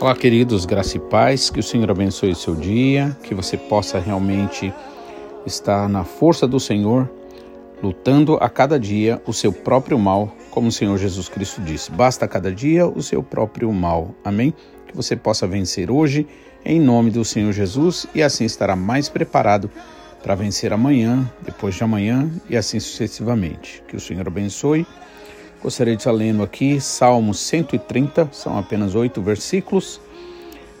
Olá, queridos, graça e paz, que o Senhor abençoe o seu dia, que você possa realmente estar na força do Senhor, lutando a cada dia o seu próprio mal, como o Senhor Jesus Cristo disse. Basta a cada dia o seu próprio mal. Amém? Que você possa vencer hoje, em nome do Senhor Jesus, e assim estará mais preparado para vencer amanhã, depois de amanhã e assim sucessivamente. Que o Senhor abençoe. Gostaria de estar lendo aqui Salmo 130, são apenas oito versículos.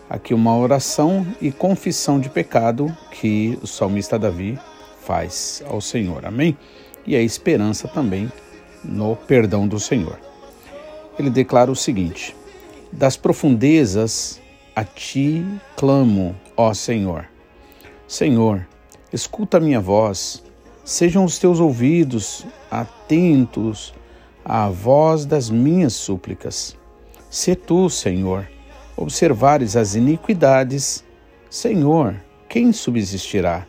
Aqui uma oração e confissão de pecado que o salmista Davi faz ao Senhor. Amém? E a esperança também no perdão do Senhor. Ele declara o seguinte: Das profundezas a ti clamo, ó Senhor. Senhor, escuta a minha voz, sejam os teus ouvidos atentos à voz das minhas súplicas. Se tu, Senhor, observares as iniquidades, Senhor, quem subsistirá?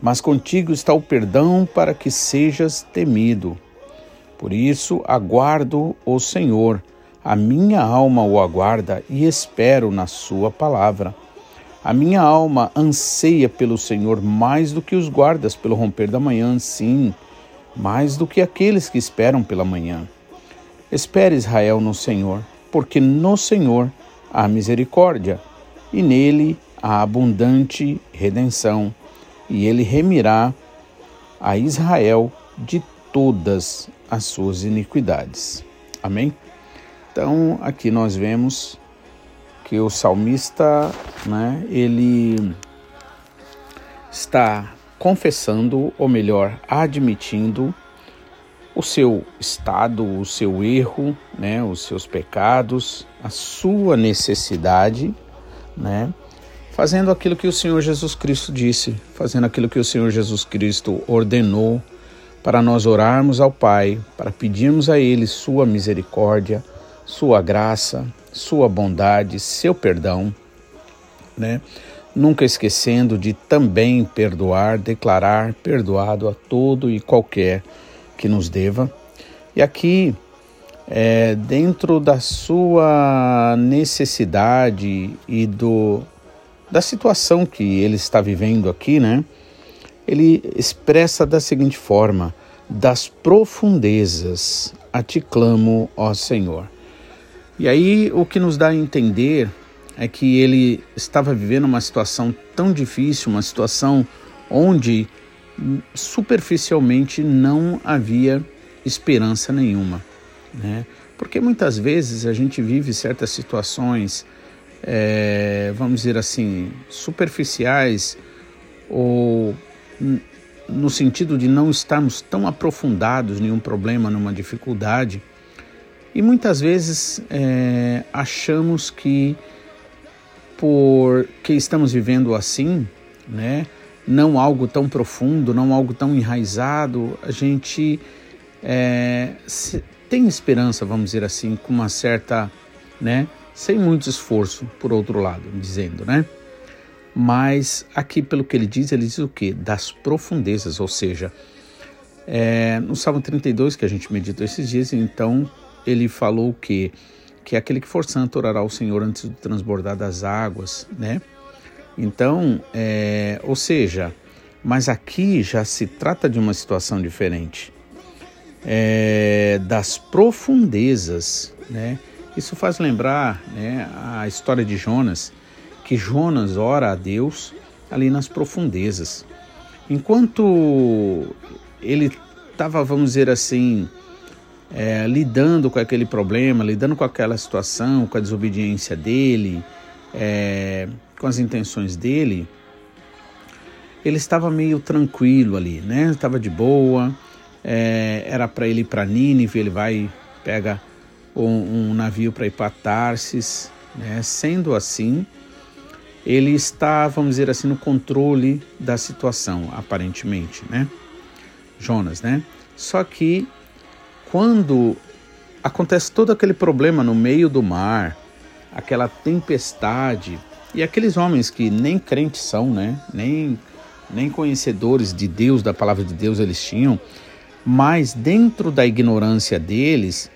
Mas contigo está o perdão para que sejas temido. Por isso aguardo o Senhor, a minha alma o aguarda e espero na Sua palavra. A minha alma anseia pelo Senhor mais do que os guardas pelo romper da manhã, sim, mais do que aqueles que esperam pela manhã. Espere Israel no Senhor, porque no Senhor há misericórdia e nele há abundante redenção, e ele remirá a Israel de todas as suas iniquidades. Amém? Então, aqui nós vemos que o salmista, né, ele está confessando, ou melhor, admitindo o seu estado, o seu erro, né, os seus pecados, a sua necessidade, né, fazendo aquilo que o Senhor Jesus Cristo disse, fazendo aquilo que o Senhor Jesus Cristo ordenou para nós orarmos ao Pai, para pedirmos a Ele Sua misericórdia, Sua graça, Sua bondade, Seu perdão, né? Nunca esquecendo de também perdoar, declarar perdoado a todo e qualquer que nos deva. E aqui, é, dentro da sua necessidade e do, da situação que ele está vivendo aqui, né? ele expressa da seguinte forma: Das profundezas a ti clamo, ó Senhor. E aí o que nos dá a entender é que ele estava vivendo uma situação tão difícil, uma situação onde superficialmente não havia esperança nenhuma, né? Porque muitas vezes a gente vive certas situações, é, vamos dizer assim, superficiais ou no sentido de não estarmos tão aprofundados em um problema, numa dificuldade. E muitas vezes é, achamos que porque estamos vivendo assim, né, não algo tão profundo, não algo tão enraizado, a gente é, tem esperança, vamos dizer assim, com uma certa, né, sem muito esforço, por outro lado, dizendo, né? Mas aqui, pelo que ele diz, ele diz o quê? Das profundezas, ou seja, é, no Salmo 32, que a gente meditou esses dias, então ele falou o quê? Que é aquele que for santo orará ao Senhor antes de transbordar das águas, né? Então, é, ou seja, mas aqui já se trata de uma situação diferente. É, das profundezas, né? Isso faz lembrar né, a história de Jonas, que Jonas ora a Deus ali nas profundezas. Enquanto ele estava, vamos dizer assim, é, lidando com aquele problema, lidando com aquela situação, com a desobediência dele, é, com as intenções dele, ele estava meio tranquilo ali, né? Estava de boa. É, era para ele ir para Nínive, ele vai pega um, um navio para ir para Tarsis, né? Sendo assim, ele está, vamos dizer assim, no controle da situação, aparentemente, né? Jonas, né? Só que quando acontece todo aquele problema no meio do mar, aquela tempestade, E aqueles homens que nem crentes são, né? Nem, nem conhecedores de Deus, da palavra de Deus eles tinham, mas dentro da ignorância deles,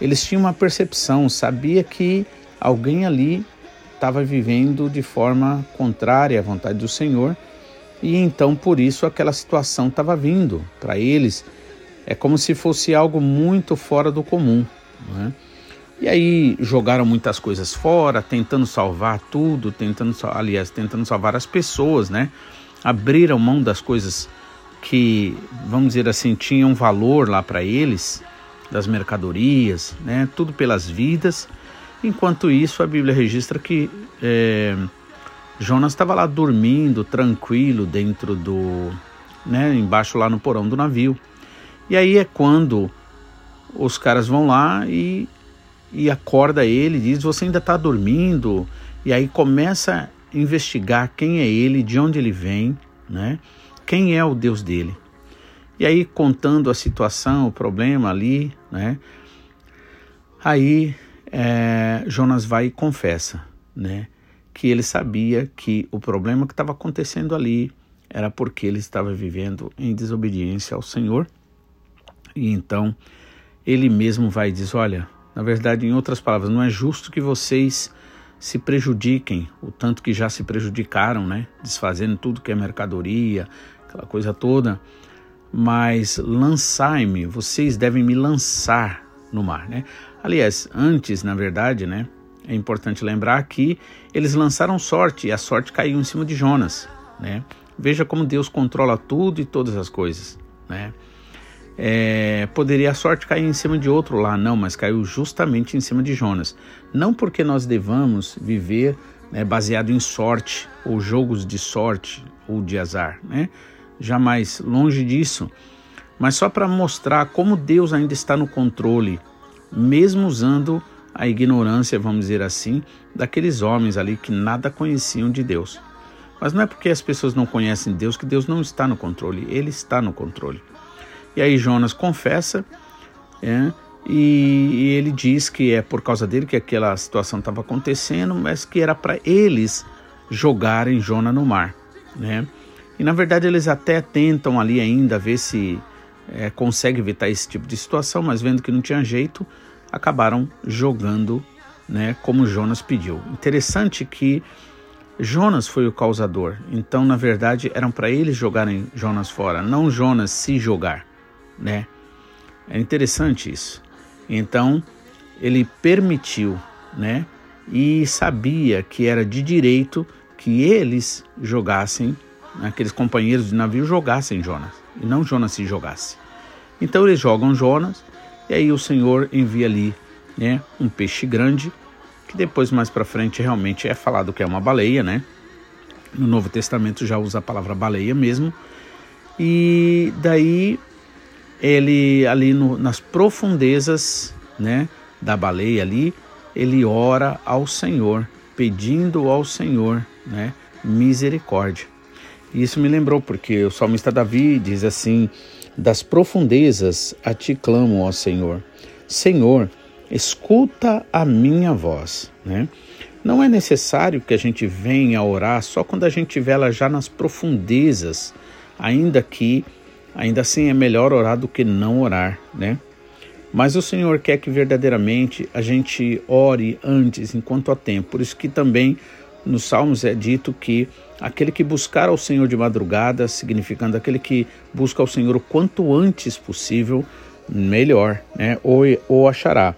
eles tinham uma percepção, sabia que alguém ali estava vivendo de forma contrária à vontade do Senhor e então por isso aquela situação estava vindo para eles. É como se fosse algo muito fora do comum. Né? E aí jogaram muitas coisas fora, tentando salvar tudo, tentando, aliás, tentando salvar as pessoas, né? Abriram mão das coisas que, vamos dizer assim, tinham valor lá para eles, das mercadorias, né? Tudo pelas vidas. Enquanto isso, a Bíblia registra que é, Jonas estava lá dormindo, tranquilo, dentro do, né? Embaixo lá no porão do navio. E aí é quando os caras vão lá e e acorda ele, diz: Você ainda está dormindo? E aí começa a investigar quem é ele, de onde ele vem, né? Quem é o Deus dele. E aí, contando a situação, o problema ali, né? Aí é, Jonas vai e confessa, né? Que ele sabia que o problema que estava acontecendo ali era porque ele estava vivendo em desobediência ao Senhor. E então ele mesmo vai e diz: Olha, na verdade, em outras palavras, não é justo que vocês se prejudiquem o tanto que já se prejudicaram, né? Desfazendo tudo que é mercadoria, aquela coisa toda. Mas lançai-me, vocês devem me lançar no mar, né? Aliás, antes, na verdade, né? É importante lembrar que eles lançaram sorte e a sorte caiu em cima de Jonas, né? Veja como Deus controla tudo e todas as coisas, né? É, poderia a sorte cair em cima de outro lá, não, mas caiu justamente em cima de Jonas. Não porque nós devamos viver né, baseado em sorte, ou jogos de sorte, ou de azar, né? Jamais, longe disso, mas só para mostrar como Deus ainda está no controle, mesmo usando a ignorância, vamos dizer assim, daqueles homens ali que nada conheciam de Deus. Mas não é porque as pessoas não conhecem Deus que Deus não está no controle, Ele está no controle. E aí Jonas confessa, é, e, e, ele diz que é por causa dele que aquela situação estava acontecendo, mas que era para eles jogarem Jonas no mar, né? E na verdade eles até tentam ali ainda ver se é, consegue evitar esse tipo de situação, mas vendo que não tinha jeito, acabaram jogando, né? Como Jonas pediu. Interessante que Jonas foi o causador. Então, na verdade, eram para eles jogarem Jonas fora, não Jonas se jogar né? É interessante isso. Então, ele permitiu, né? E sabia que era de direito que eles jogassem, aqueles companheiros de navio jogassem Jonas, e não Jonas se jogasse. Então eles jogam Jonas, e aí o Senhor envia ali, né, um peixe grande, que depois mais para frente realmente é falado que é uma baleia, né? No Novo Testamento já usa a palavra baleia mesmo. E daí ele ali no, nas profundezas né, da baleia ali, ele ora ao Senhor, pedindo ao Senhor né, misericórdia. Isso me lembrou porque o salmista Davi diz assim: Das profundezas a ti clamo, ó Senhor. Senhor, escuta a minha voz. Né? Não é necessário que a gente venha orar só quando a gente estiver lá já nas profundezas, ainda que Ainda assim é melhor orar do que não orar, né? Mas o Senhor quer que verdadeiramente a gente ore antes, enquanto há tempo. Por isso que também nos Salmos é dito que aquele que buscar ao Senhor de madrugada, significando aquele que busca ao Senhor o quanto antes possível, melhor, né? Ou, ou achará.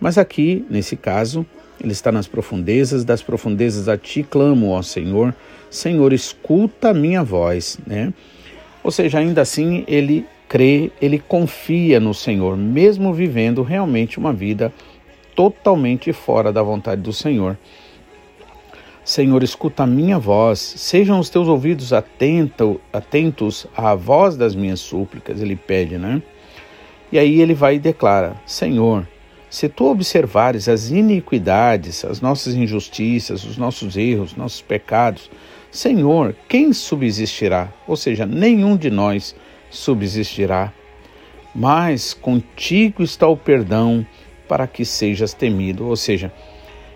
Mas aqui, nesse caso, ele está nas profundezas, das profundezas a ti clamo, ó Senhor. Senhor, escuta a minha voz, né? Ou seja, ainda assim ele crê, ele confia no Senhor, mesmo vivendo realmente uma vida totalmente fora da vontade do Senhor. Senhor, escuta a minha voz, sejam os teus ouvidos atento, atentos à voz das minhas súplicas, ele pede, né? E aí ele vai e declara: Senhor, se tu observares as iniquidades, as nossas injustiças, os nossos erros, nossos pecados, Senhor, quem subsistirá? Ou seja, nenhum de nós subsistirá. Mas contigo está o perdão para que sejas temido. Ou seja,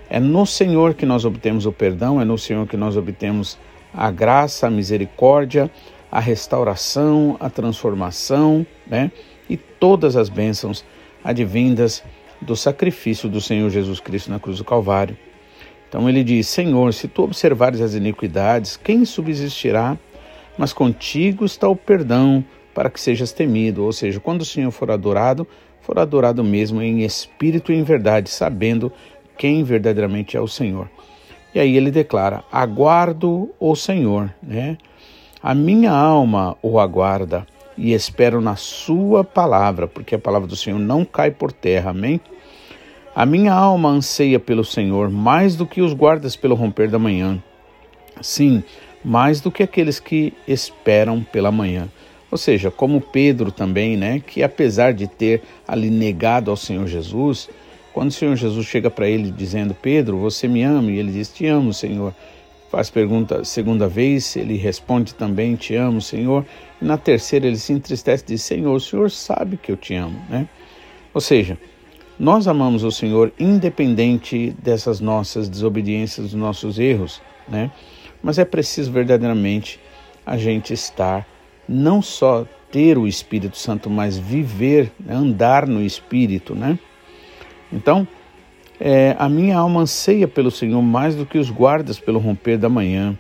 É no Senhor que nós obtemos o perdão, é no Senhor que nós obtemos a graça, a misericórdia, a restauração, a transformação, né? E todas as bênçãos advindas do sacrifício do Senhor Jesus Cristo na cruz do Calvário. Então ele diz: Senhor, se tu observares as iniquidades, quem subsistirá? Mas contigo está o perdão, para que sejas temido. Ou seja, quando o Senhor for adorado, for adorado mesmo em espírito e em verdade, sabendo quem verdadeiramente é o Senhor. E aí ele declara: Aguardo o Senhor, né? A minha alma o aguarda e espero na Sua palavra, porque a palavra do Senhor não cai por terra. Amém? A minha alma anseia pelo Senhor mais do que os guardas pelo romper da manhã. Sim, mais do que aqueles que esperam pela manhã. Ou seja, como Pedro também, né, que apesar de ter ali negado ao Senhor Jesus, quando o Senhor Jesus chega para ele dizendo: Pedro, você me ama? E ele diz: Te amo, Senhor. Faz pergunta segunda vez, ele responde também: Te amo, Senhor. E na terceira ele se entristece e diz: Senhor, o Senhor sabe que eu te amo, né? Ou seja, nós amamos o Senhor independente dessas nossas desobediências, dos nossos erros, né? Mas é preciso verdadeiramente a gente estar, não só ter o Espírito Santo, mas viver, andar no Espírito, né? Então, é, a minha alma anseia pelo Senhor mais do que os guardas pelo romper da manhã.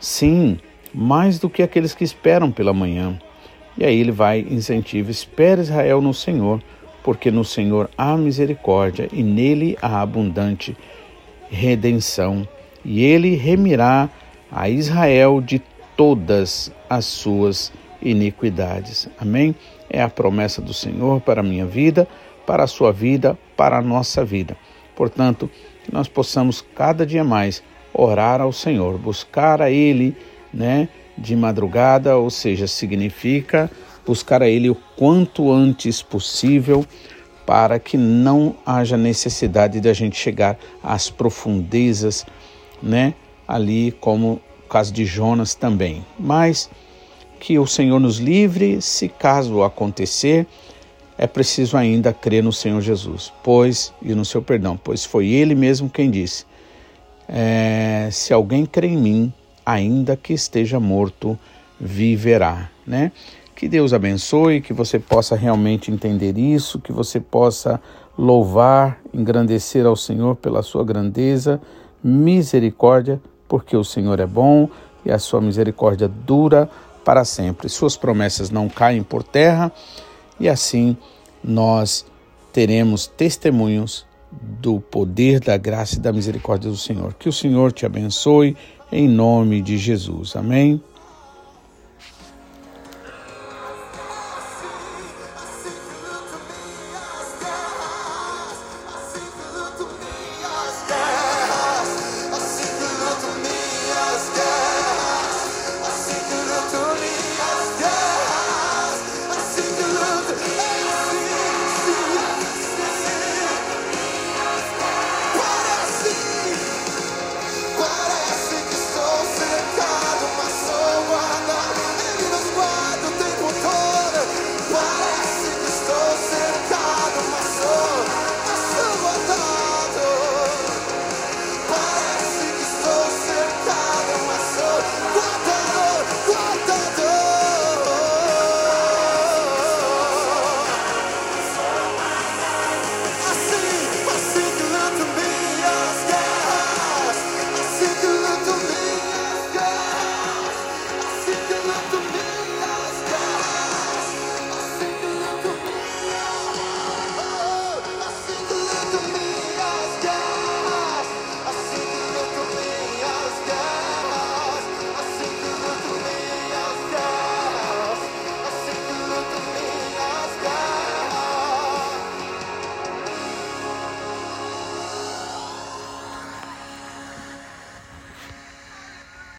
Sim, mais do que aqueles que esperam pela manhã. E aí ele vai incentiva: espera Israel no Senhor porque no Senhor há misericórdia e nele há abundante redenção, e ele remirá a Israel de todas as suas iniquidades. Amém? É a promessa do Senhor para a minha vida, para a sua vida, para a nossa vida. Portanto, que nós possamos cada dia mais orar ao Senhor, buscar a Ele, né, de madrugada, ou seja, significa buscar a Ele o quanto antes possível, para que não haja necessidade de a gente chegar às profundezas, né? Ali, como o caso de Jonas também. Mas que o Senhor nos livre, se caso acontecer, é preciso ainda crer no Senhor Jesus, pois, e no seu perdão, pois foi Ele mesmo quem disse: é, se alguém crê em mim, ainda que esteja morto, viverá, né? Que Deus abençoe, que você possa realmente entender isso, que você possa louvar, engrandecer ao Senhor pela sua grandeza, misericórdia, porque o Senhor é bom e a sua misericórdia dura para sempre. Suas promessas não caem por terra e assim nós teremos testemunhos do poder da graça e da misericórdia do Senhor. Que o Senhor te abençoe em nome de Jesus. Amém.